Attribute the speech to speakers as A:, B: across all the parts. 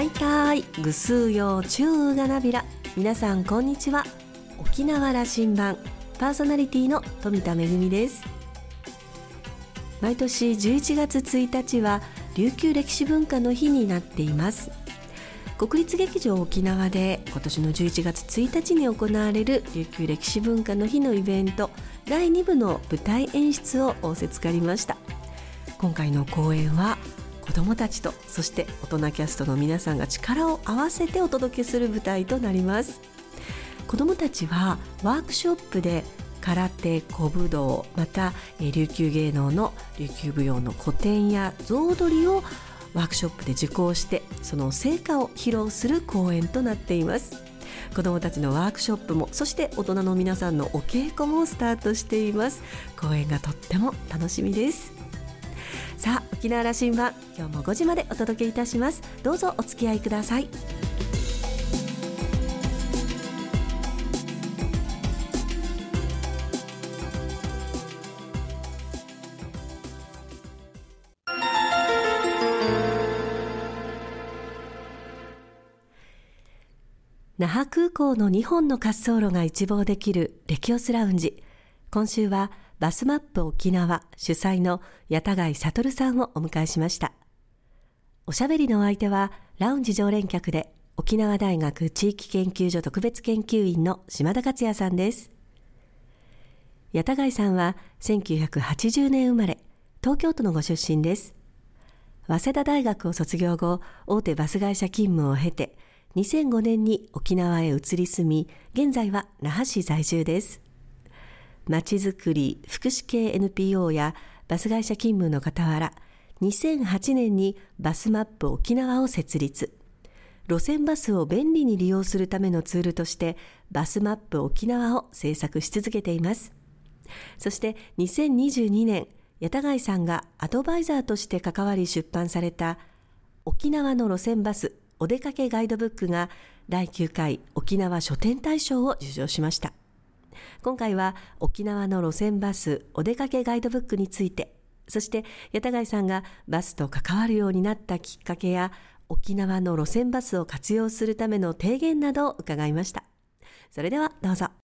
A: はいたいぐすうようちゅうがなびら。皆さんこんにちは。沖縄羅針盤。パーソナリティの富田恵です。毎年11月1日は琉球歴史文化の日になっています。国立劇場沖縄で今年の11月1日に行われる琉球歴史文化の日のイベント。第2部の舞台演出を仰せつかりました。今回の公演は子どもたちとそして大人キャストの皆さんが力を合わせてお届けする舞台となります。子どもたちはワークショップで空手古武道また琉球芸能の琉球舞踊の古典や象踊りをワークショップで受講してその成果を披露する公演となっています。子どもたちのワークショップもそして大人の皆さんのお稽古もスタートしています。公演がとっても楽しみです。さあ沖縄羅針盤今日も5時までお届けいたします。どうぞお付き合いください。那覇空港の2本の滑走路が一望できるレキオスラウンジ。今週はバスマップ沖縄主催の八田貝悟さんをお迎えしました。おしゃべりのお相手はラウンジ常連客で沖縄大学地域研究所特別研究員の島田克也さんです。八田貝さんは1980年生まれ、東京都のご出身です。早稲田大学を卒業後、大手バス会社勤務を経て、2005年に沖縄へ移り住み、現在は那覇市在住です。まちづくり福祉系 NPO やバス会社勤務の傍ら、2008年にバスマップ沖縄を設立。路線バスを便利に利用するためのツールとしてバスマップ沖縄を制作し続けています。そして2022年、谷田貝さんがアドバイザーとして関わり出版された沖縄の路線バスお出かけガイドブックが第9回沖縄書店大賞を受賞しました。今回は沖縄の路線バスお出かけガイドブックについて、そして八田貝さんがバスと関わるようになったきっかけや、沖縄の路線バスを活用するための提言などを伺いました。それではどうぞ。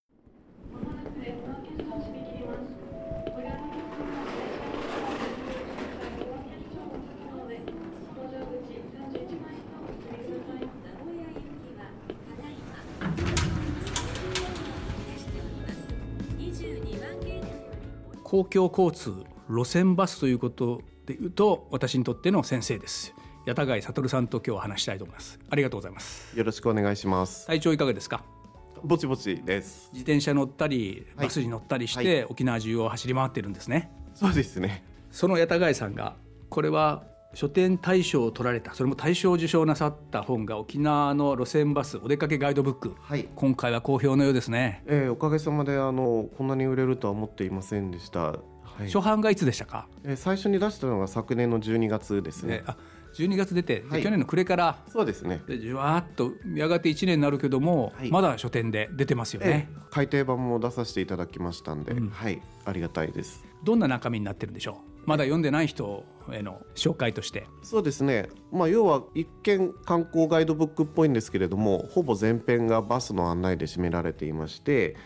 B: 公共交通路線バスということでいうと私にとっての先生です。八田貝悟さんと今日話したいと思います。ありがとうございます。
C: よろしくお願いします。
B: 体調いかがですか？
C: ぼちぼちです。
B: 自転車乗ったりバスに乗ったりして、はい。はい、沖縄中を走り回ってるんですね。
C: そうですね。
B: その八田貝さんがこれは書店大賞を取られたそれも大賞受賞なさった本が沖縄の路線バスお出かけガイドブック、はい、今回は好評のようですね、
C: えー、おかげさまであのこんなに売れるとは思っていませんでした、は
B: い、初版がいつでしたか、
C: えー、最初に出したのが昨年の12月ですね、
B: えー、あ12月出て、はい、去年の暮れから
C: そうですね。
B: でじわっとやがて1年になるけども、はい、まだ書店で出てますよね、
C: えー、改訂版も出させていただきましたんで、うん、はい。ありがたいです。
B: どんな中身になってるんでしょう？まだ読んでない人への紹介として。
C: そうですね、まあ、要は一見観光ガイドブックっぽいんですけれどもほぼ全編がバスの案内で占められていまして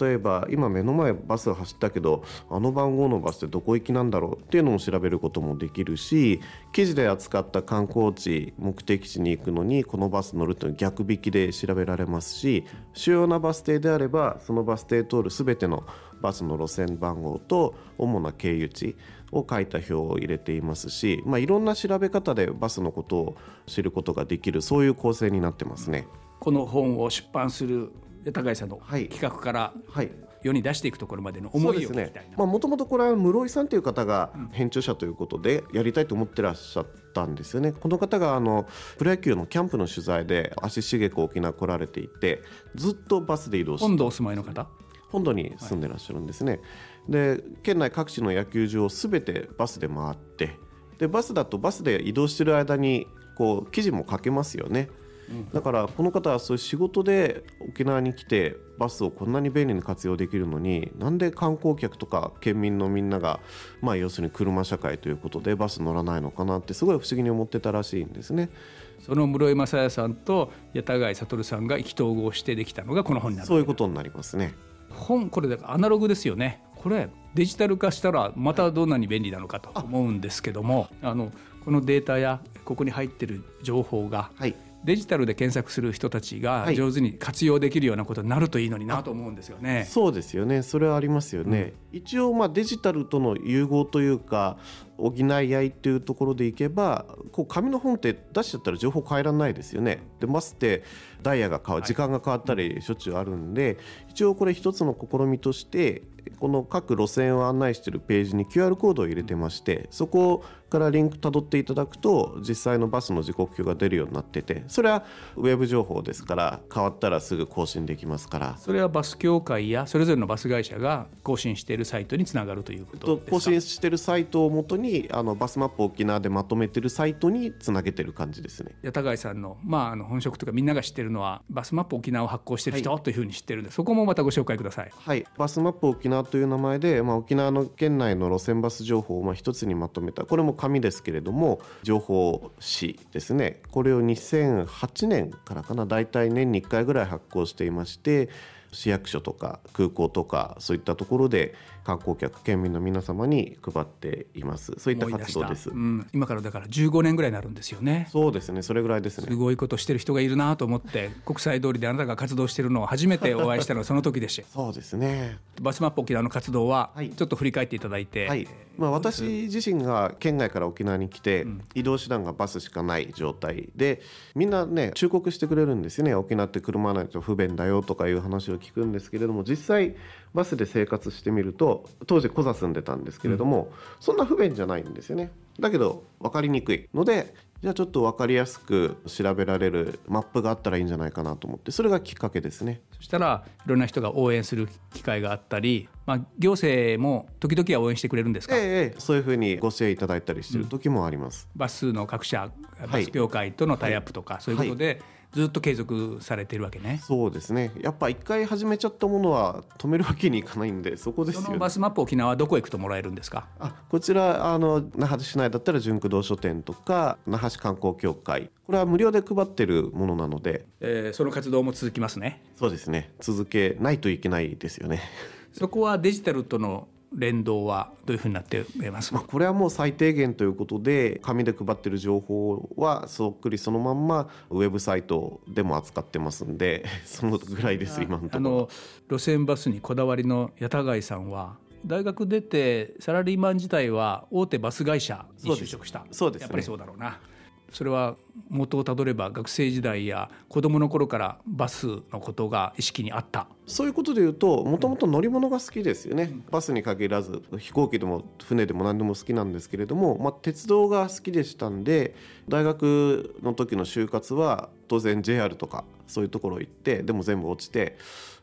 C: 例えば今目の前バスが走ったけどあの番号のバスってどこ行きなんだろうっていうのも調べることもできるし記事で扱った観光地目的地に行くのにこのバス乗るという逆引きで調べられますし主要なバス停であればそのバス停通る全てのバスの路線番号と主な経由地を書いた表を入れていますし、まあ、いろんな調べ方でバスのことを知ることができるそういう構成になってますね。
B: この本を出版する高井さんの企画から世に出していくところまでの思いを聞きたいな。
C: もともとこれは室井さんという方が編集者ということでやりたいと思ってらっしゃったんですよね。この方があのプロ野球のキャンプの取材で足しげく沖縄来られていてずっとバスで移動して
B: 本土お住まいの方？
C: 本土に住んでらっしゃるんですね、はい、で県内各地の野球場をすべてバスで回ってでバスだとバスで移動してる間にこう記事も書けますよねうん、だからこの方はそういう仕事で沖縄に来てバスをこんなに便利に活用できるのになんで観光客とか県民のみんなが、まあ、要するに車社会ということでバス乗らないのかなってすごい不思議に思ってたらしいんですね。
B: その室井正也さんと八田貝悟さんが意気投合してできたのがこの本になる
C: そういうことになりますね。
B: 本これアナログですよね。これデジタル化したらまたどんなに便利なのかと思うんですけどもあ。のこのデータやここに入ってる情報が、はい、デジタルで検索する人たちが上手に活用できるようなことになるといいのになと思うんですよね。
C: そうですよね。それはありますよね。うん、一応まあデジタルとの融合というか補い合いっていうところでいけばこう紙の本って出しちゃったら情報変えられないですよね。でマスってダイヤが変わる時間が変わったりしょっちゅうあるんで、一応これ一つの試みとしてこの各路線を案内しているページに QR コードを入れてましてそこからリンクたどっていただくと実際のバスの時刻表が出るようになっててそれはウェブ情報ですから変わったらすぐ更新できますから。
B: それはバス協会やそれぞれのバス会社が更新しているサイトにつながるということですか？
C: 更新しているサイトをもとにあのバスマップ沖縄でまとめているサイトにつなげてる感じですね。
B: 谷田貝さんの,、まあ、あの本職とかみんなが知ってるのはバスマップ沖縄を発行してる人、はい、というふうに知ってるんでそこもまたご紹介ください。
C: はい。バスマップ沖縄という名前で、まあ、沖縄の県内の路線バス情報をまあ一つにまとめたこれも紙ですけれどもも情報誌ですね。これを2008年からかな大体年に1回ぐらい発行していまして市役所とか空港とかそういったところで観光客県民の皆様に配っています。そういった活動です、う
B: ん、今からだから15年ぐらいになるんですよね。
C: そうですね。それぐらいですね。
B: すごいことしてる人がいるなと思って国際通りであなたが活動してるのを初めてお会いしたのは その時でした
C: そうですね。
B: バスマップ沖縄の活動はちょっと振り返っていただいて、はい、
C: まあ、私自身が県外から沖縄に来て、移動手段がバスしかない状態でみんなね忠告してくれるんですよね。沖縄って車ないと不便だよとかいう話を聞くんですけれども実際バスで生活してみると当時コザ住んでたんですけれども、うん、そんな不便じゃないんですよね。だけど分かりにくいのでじゃあちょっと分かりやすく調べられるマップがあったらいいんじゃないかなと思ってそれがきっかけですね。
B: そしたらいろんな人が応援する機会があったり、まあ、行政も時々は応援してくれるんですか、
C: ええ、そういうふうにご支援いただいたりしてる時もあります、
B: うん、バスの各社バス協会とのタイアップとか、はい、そういうことで、はいずっと継続されてるわけね。
C: そうですね。やっぱ一回始めちゃったものは止めるわけにいかないんでそこですよ、ね、そ
B: のバスマップ沖縄はどこへ行くともらえるんですか？
C: あこちらあの那覇市内だったら純駆動書店とか那覇市観光協会。これは無料で配ってるものなので、
B: えー、その活動も続きますね。
C: そうですね。続けないといけないですよね。
B: そこはデジタルとの連動はどういうふうになっています
C: まあ、これはもう最低限ということで紙で配ってる情報はそっくりそのまんまウェブサイトでも扱ってますんで そのぐらいです今のところ。あの
B: 路線バスにこだわりの八田貝さんは大学出てサラリーマン自体は大手バス会社に就職した。
C: そうです、
B: ね、やっぱりそうだろうなそれは元をたどれば学生時代や子どもの頃からバスのことが意識にあった。
C: そういうことでいうともともと乗り物が好きですよね、うん、バスに限らず飛行機でも船でも何でも好きなんですけれども、まあ、鉄道が好きでしたんで大学の時の就活は当然 JR とかそういうところ行ってでも全部落ちて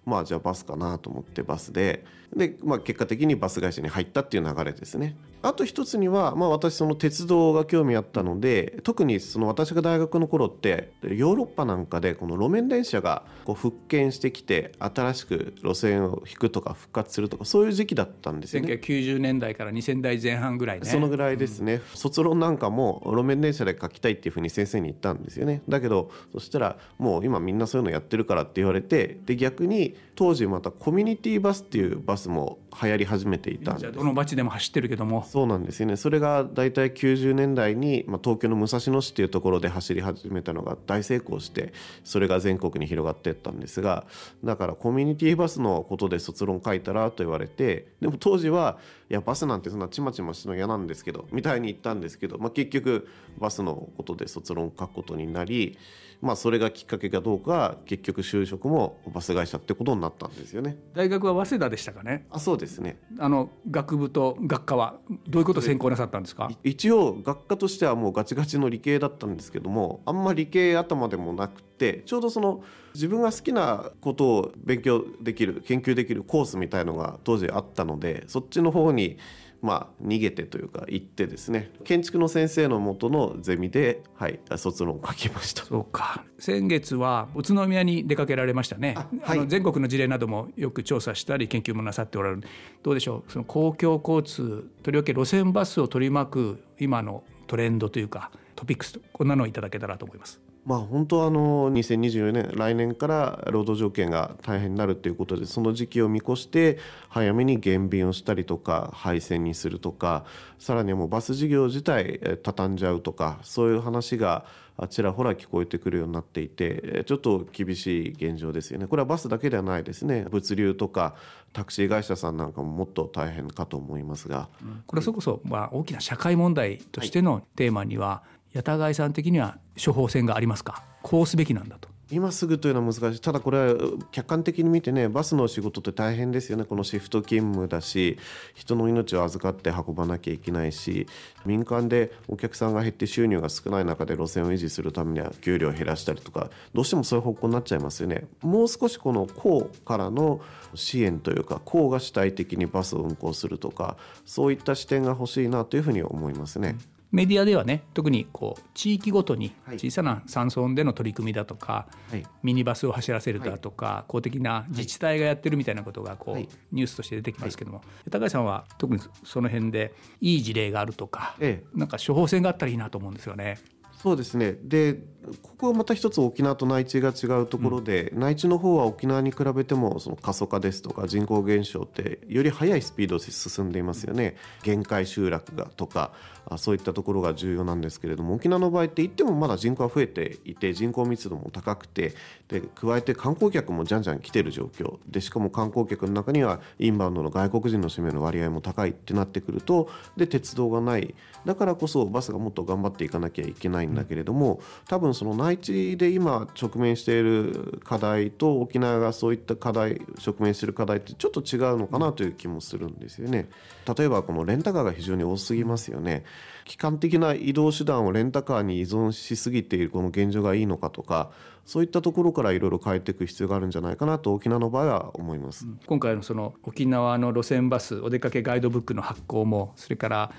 C: まあじゃあバスかなと思ってバスでで、まあ、結果的にバス会社に入ったっていう流れですね。あと一つには、まあ、私その鉄道が興味あったので特にその私が大学の頃ってヨーロッパなんかでこの路面電車がこう復権してきて新しく路線を引くとか復活するとかそういう時期だったんですよね。
B: 1990年代から2000代前半ぐらいね。
C: そのぐらいですね、うん、卒論なんかも路面電車で書きたいっていうふうに先生に言ったんですよね。だけどそしたらもう今みんなそういうのやってるからって言われてで逆に当時またコミュニティバスっていうバスも流行り始めていたんです。
B: どの町でも走ってるけども。
C: そうなんですよね。それが大体90年代に、まあ、東京の武蔵野市っていうところで走り始めたのが大成功してそれが全国に広がっていったんですがだからコミュニティバスのことで卒論書いたらと言われてでも当時はいやバスなんてそんなちまちましの嫌なんですけどみたいに言ったんですけど、まあ、結局バスのことで卒論書くことになりまあ、それがきっかけかどうか結局就職もバス会社ってことになったんですよね。
B: 大学は早稲田でしたかね。
C: あそうですね。
B: あの学部と学科はどういうことを専攻なさったんですか？
C: 一応学科としてはもうガチガチの理系だったんですけどもあんまり理系頭でもなくてちょうどその自分が好きなことを勉強できる研究できるコースみたいのが当時あったのでそっちの方にまあ、逃げてというか行ってですね。建築の先生のもとのゼミで、はい、卒論を書きました。
B: そうか。先月は宇都宮に出かけられましたね、はい、あの全国の事例などもよく調査したり研究もなさっておられる。どうでしょう？その公共交通とりわけ路線バスを取り巻く今のトレンドというかトピックスこんなのをいただけたらと思います。
C: まあ、本当はあの2024年来年から労働条件が大変になるということでその時期を見越して早めに減便をしたりとか廃線にするとかさらにはもうバス事業自体畳んじゃうとかそういう話がちらほら聞こえてくるようになっていてちょっと厳しい現状ですよね。これはバスだけではないですね。物流とかタクシー会社さんなんかももっと大変かと思いますが、
B: これはそこそまあ大きな社会問題としてのテーマには、はい八田貝さん的には処方箋がありますか？こうすべきなんだと。
C: 今すぐというのは難しい。ただこれは客観的に見てねバスの仕事って大変ですよね。このシフト勤務だし人の命を預かって運ばなきゃいけないし民間でお客さんが減って収入が少ない中で路線を維持するためには給料を減らしたりとかどうしてもそういう方向になっちゃいますよね。もう少しこの公からの支援というか公が主体的にバスを運行するとかそういった視点が欲しいなというふうに思いますね。
B: うんメディアではね特にこう地域ごとに小さな山村での取り組みだとか、はい、ミニバスを走らせるだとか、はい、公的な自治体がやってるみたいなことがこう、はい、ニュースとして出てきますけども、高橋さんは特にその辺でいい事例があるとか、ええ、なんか処方箋があったらいいなと思うんですよね。
C: そうですね。でここはまた一つ沖縄と内地が違うところで、うん、内地の方は沖縄に比べてもその過疎化ですとか人口減少ってより速いスピードで進んでいますよね。限界集落がとかあそういったところが重要なんですけれども沖縄の場合って言ってもまだ人口は増えていて人口密度も高くてで加えて観光客もじゃんじゃん来てる状況でしかも観光客の中にはインバウンドの外国人の占める割合も高いってなってくるとで鉄道がないだからこそバスがもっと頑張っていかなきゃいけないんだけれども多分その内地で今直面している課題と沖縄がそういった課題直面している課題ってちょっと違うのかなという気もするんですよね。例えばこのレンタカーが非常に多すぎますよね。機関的な移動手段をレンタカーに依存しすぎているこの現状がいいのかとかそういったところからいろいろ変えていく必要があるんじゃないかなと沖縄の場合は思います。
B: 今回のその沖縄の路線バスお出かけガイドブックの発行もそれから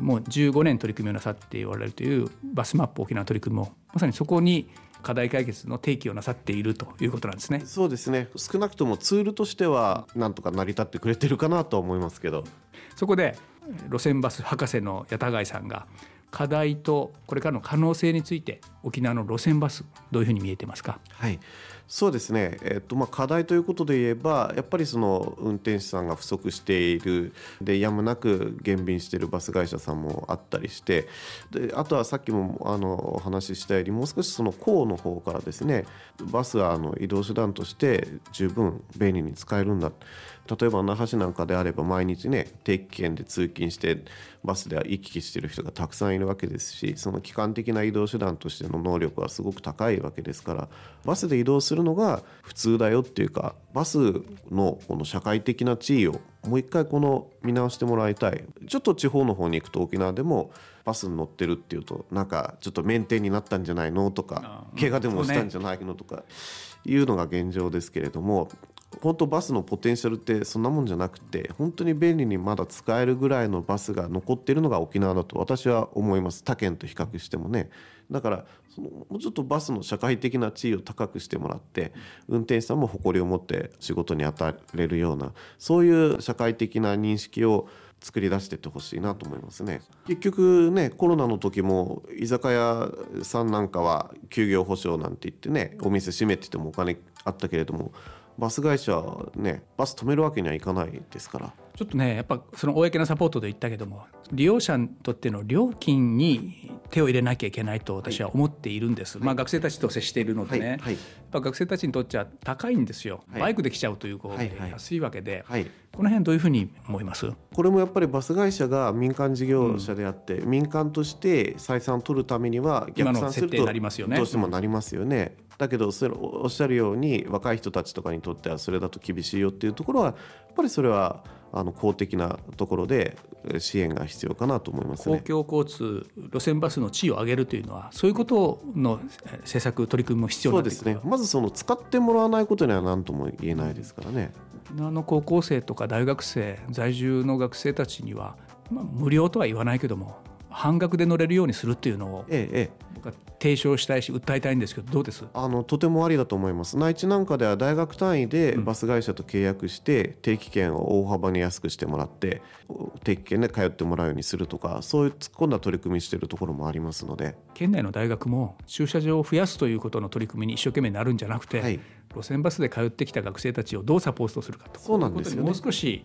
B: もう15年取り組みをなさっておられるというバスマップ沖縄取り組みもまさにそこに課題解決の提起をなさっているということなんですね。
C: そうですね。少なくともツールとしてはなんとか成り立ってくれてるかなと思いますけど。
B: そこで路線バス博士の八田貝さんが課題とこれからの可能性について沖縄の路線バスどういうふうに見えてますか？
C: はい。そうですね、えっとまあ、課題ということで言えばやっぱりその運転手さんが不足している。でやむなく減便しているバス会社さんもあったりしてであとはさっきもあのお話ししたようにもう少しその校の方からですねバスはあの移動手段として十分便利に使えるんだ。例えば那覇市なんかであれば毎日ね定期券で通勤してバスで行き来してる人がたくさんいるわけですしその機関的な移動手段としての能力はすごく高いわけですからバスで移動するのが普通だよっていうかバスのこの社会的な地位をもう一回この見直してもらいたい。ちょっと地方の方に行くと沖縄でもバスに乗ってるっていうとなんかちょっとメンテになったんじゃないのとか怪我でもしたんじゃないのとかいうのが現状ですけれども本当バスのポテンシャルってそんなもんじゃなくて本当に便利にまだ使えるぐらいのバスが残っているのが沖縄だと私は思います。他県と比較してもね。だからそのもうちょっとバスの社会的な地位を高くしてもらって運転手さんも誇りを持って仕事に当たれるようなそういう社会的な認識を作り出してってほしいなと思いますね。結局ねコロナの時も居酒屋さんなんかは休業保障なんて言ってねお店閉めててもお金あったけれどもバス会社ねバス止めるわけにはいかないですから。
B: ちょっとねやっぱその公のサポートで言ったけども利用者にとっての料金に手を入れなきゃいけないと私は思っているんです、はい、まあ、学生たちと接しているのでね、はい。はい、やっぱ学生たちにとっては高いんですよ、バイクで来ちゃうということで安いわけで、この辺どういうふうに思います？
C: これもやっぱりバス会社が民間事業者であって、うん、民間として採算を取るためには
B: 逆算するとどう
C: してもなりますよね。だけどそれおっしゃるように若い人たちとかにとってはそれだと厳しいよっていうところはやっぱりそれはあの公的なところで支援が必要かなと思います、
B: ね、公共交通路線バスの地位を上げるというのはそういうことの政策取り組みも必要
C: そうですね。まずその使ってもらわないことには何とも言えないですからね。
B: あの高校生とか大学生在住の学生たちにはまあ、無料とは言わないけども半額で乗れるようにするっていうのを、ええ、僕は提唱したいし訴えたいんですけどどうです？
C: あのとてもありだと思います。内地なんかでは大学単位でバス会社と契約して定期券を大幅に安くしてもらって定期券で通ってもらうようにするとかそういう突っ込んだ取り組みしているところもありますので。
B: 県内の大学も駐車場を増やすということの取り組みに一生懸命なるんじゃなくて、はい、路線バスで通ってきた学生たちをどうサポートするかと
C: そうなんですよ、
B: ね、もう少し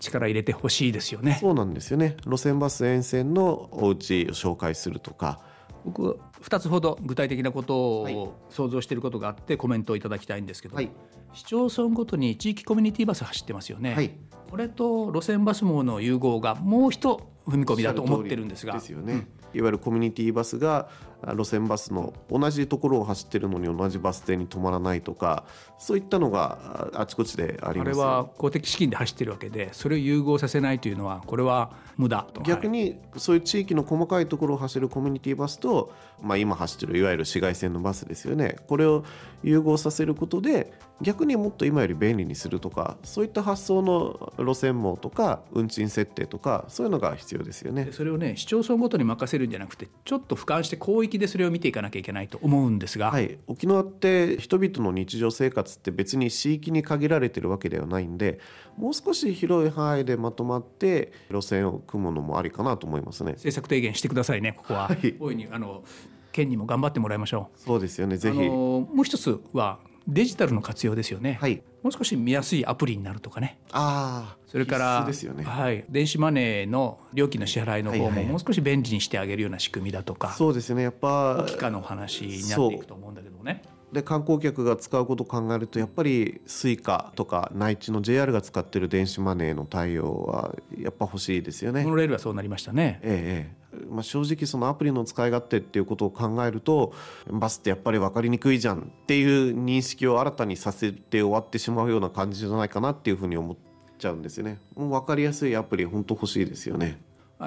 B: 力入れてほしいですよね、はい、
C: そうなんですよね。路線バス沿線のお家を紹介するとか。
B: 僕2つほど具体的なことを想像していることがあってコメントをいただきたいんですけど、はい、市町村ごとに地域コミュニティバス走ってますよね、はい、これと路線バス網の融合がもう一踏み込みだと思ってるんですが。
C: ですよね、うんいわゆるコミュニティバスが路線バスの同じところを走ってるのに同じバス停に止まらないとかそういったのがあちこちであります
B: あれは公的資金で走ってるわけでそれを融合させないというのはこれは無駄と。
C: 逆にそういう地域の細かいところを走るコミュニティバスと、まあ、今走ってるいわゆる市街線のバスですよね。これを融合させることで逆にもっと今より便利にするとかそういった発想の路線網とか運賃設定とかそういうのが必要ですよね。
B: それをね市町村ごとに任せるんじゃなくてちょっと俯瞰して広域でそれを見ていかなきゃいけないと思うんですが、
C: はい、沖縄って人々の日常生活って別に市域に限られてるわけではないんでもう少し広い範囲でまとまって路線を組むのもありかなと思いますね。
B: 政策提言してくださいね。ここは、はい、大いにあの県にも頑張ってもらいましょ
C: う。そうですよね。ぜひ。
B: もう一つはデジタルの活用ですよね、はい、もう少し見やすいアプリになるとかね。
C: あ
B: それから、ね、はい、電子マネーの料金の支払いの方ももう少し便利にしてあげるような仕組みだとか、
C: そうですね。やっぱ
B: 機化の話になっていくと思うんだけどね。
C: で観光客が使うことを考えるとやっぱり Suica とか内地の JR が使ってる電子マネーの対応はやっぱ欲しいですよね。
B: モノレールはそうなりましたね。
C: ええまあ、正直そのアプリの使い勝手っていうことを考えるとバスってやっぱり分かりにくいじゃんっていう認識を新たにさせて終わってしまうような感じじゃないかなっていうふうに思っちゃうんですよね。もう分かりやすいアプリ本当欲しいですよね。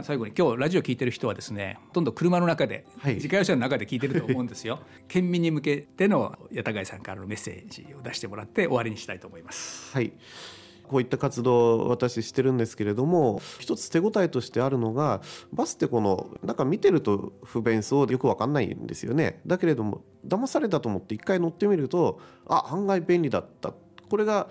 B: 最後に今日ラジオ聞いてる人はですねほとんど車の中で、はい、自家用車の中で聞いてると思うんですよ。県民に向けての八田貝さんからのメッセージを出してもらって終わりにしたいと思います。
C: はい。こういった活動を私してるんですけれども一つ手応えとしてあるのがバスってこのなんか見てると不便そうでよく分かんないんですよね。だけれども騙されたと思って一回乗ってみるとあ案外便利だった。これが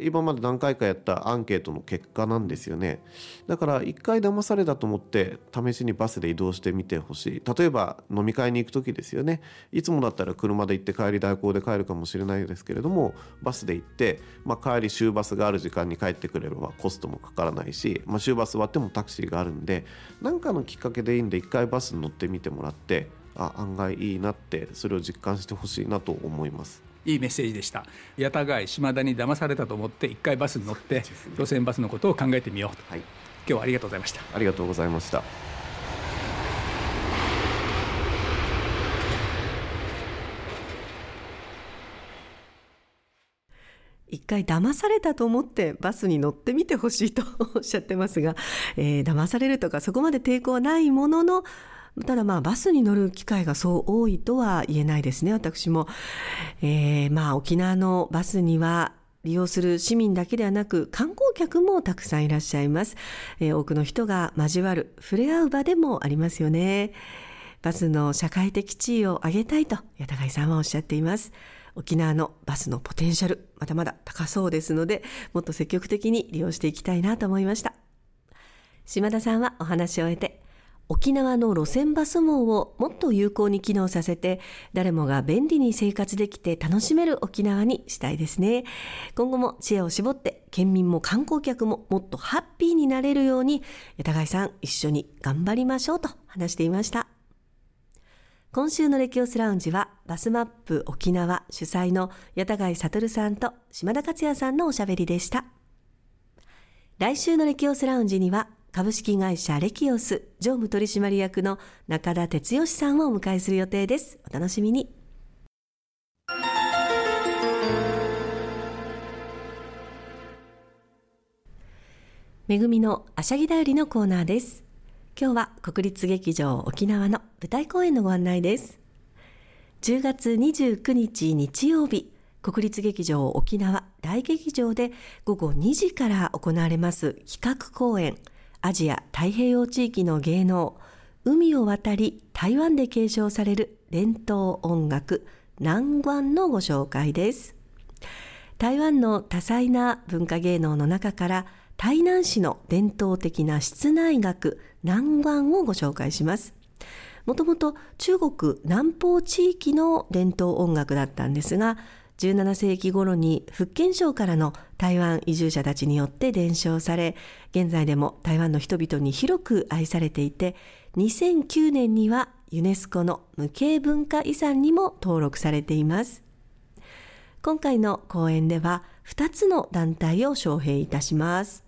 C: 今まで何回かやったアンケートの結果なんですよねだから一回騙されたと思って試しにバスで移動してみてほしい例えば飲み会に行く時ですよねいつもだったら車で行って帰り代行で帰るかもしれないですけれどもバスで行って、まあ、帰り終バスがある時間に帰ってくれればコストもかからないし、まあ、終バス終わってもタクシーがあるんで何かのきっかけでいいんで一回バスに乗ってみてもらってあ案外いいなってそれを実感してほしいなと思います。
B: いいメッセージでした。八田貝島田に騙されたと思って一回バスに乗って路線バスのことを考えてみようと、はい、今日はありがとうございました。
C: ありがとうございました
A: 一回騙されたと思ってバスに乗ってみてほしいとおっしゃってますが、えー、騙されるとかそこまで抵抗はないもののただまあバスに乗る機会がそう多いとは言えないですね。私も、えー、まあ沖縄のバスには利用する市民だけではなく観光客もたくさんいらっしゃいます、えー、多くの人が交わる触れ合う場でもありますよね。バスの社会的地位を上げたいと八田貝さんはおっしゃっています。沖縄のバスのポテンシャルまだまだ高そうですのでもっと積極的に利用していきたいなと思いました。島田さんはお話を終えて沖縄の路線バス網をもっと有効に機能させて誰もが便利に生活できて楽しめる沖縄にしたいですね。今後も知恵を絞って県民も観光客ももっとハッピーになれるように八田貝さん一緒に頑張りましょうと話していました。今週のレキオスラウンジはバスマップ沖縄主催の八田貝悟さんと島田克也さんのおしゃべりでした来週のレキオスラウンジには株式会社レキオス常務取締役の中田哲義さんをお迎えする予定です。お楽しみに。めぐみのあしゃぎだよりのコーナーです。今日は国立劇場沖縄の舞台公演のご案内です。10月29日日曜日、国立劇場沖縄大劇場で午後2時から行われます企画公演アジア太平洋地域の芸能海を渡り台湾で継承される伝統音楽南湾のご紹介です台湾の多彩な文化芸能の中から台南市の伝統的な室内楽南湾をご紹介します。もともと中国南方地域の伝統音楽だったんですが17世紀頃に福建省からの台湾移住者たちによって伝承され現在でも台湾の人々に広く愛されていて2009年にはユネスコの無形文化遺産にも登録されています。今回の講演では2つの団体を招聘いたします。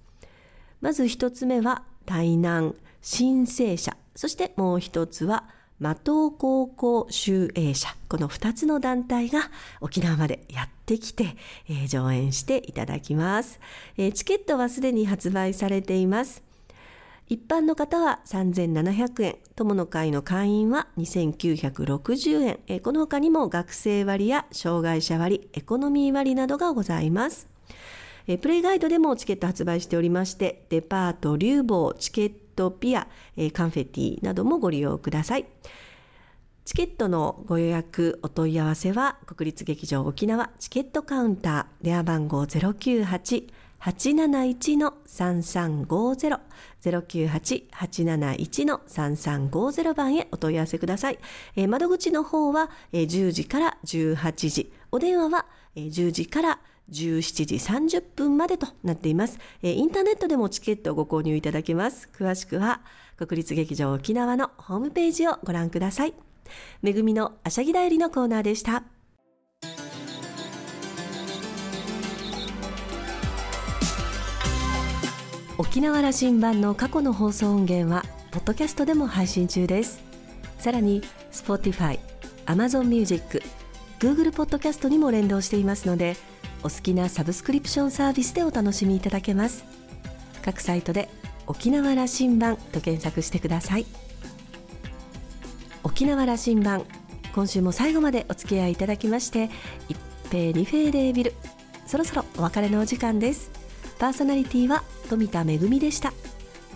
A: まず1つ目は台南。新生社そしてもう1つは的高校集英社この2つの団体が沖縄までやってきて、えー、上演していただきます、えー、チケットはすでに発売されています。一般の方は3700円。友の会の会員は2960円、えー、この他にも学生割や障害者割エコノミー割などがございます。プレイガイドでもチケット発売しておりましてデパート流房チケットトピア、えカンフェティなどもご利用ください。チケットのご予約、お問い合わせは国立劇場沖縄チケットカウンター電話番号098-871-3350 098-871-3350番へお問い合わせください。えー、窓口の方は、えー、10時から18時、お電話は、えー、10時から17時30分までとなっています。えインターネットでもチケットをご購入いただけます。詳しくは国立劇場沖縄のホームページをご覧ください。めぐみのあしゃぎだよりのコーナーでした。沖縄羅針盤の過去の放送音源はポッドキャストでも配信中です。さらに Spotify、Amazon Music、Google ポッドキャストにも連動していますので。お好きなサブスクリプションサービスでお楽しみいただけます。各サイトで沖縄羅針盤と検索してください。沖縄羅針盤今週も最後までお付き合いいただきまして一平二平デービル。そろそろお別れのお時間です。パーソナリティは富田恵でした。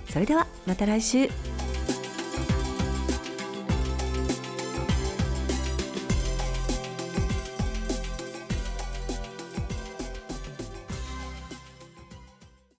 A: それではまた来週。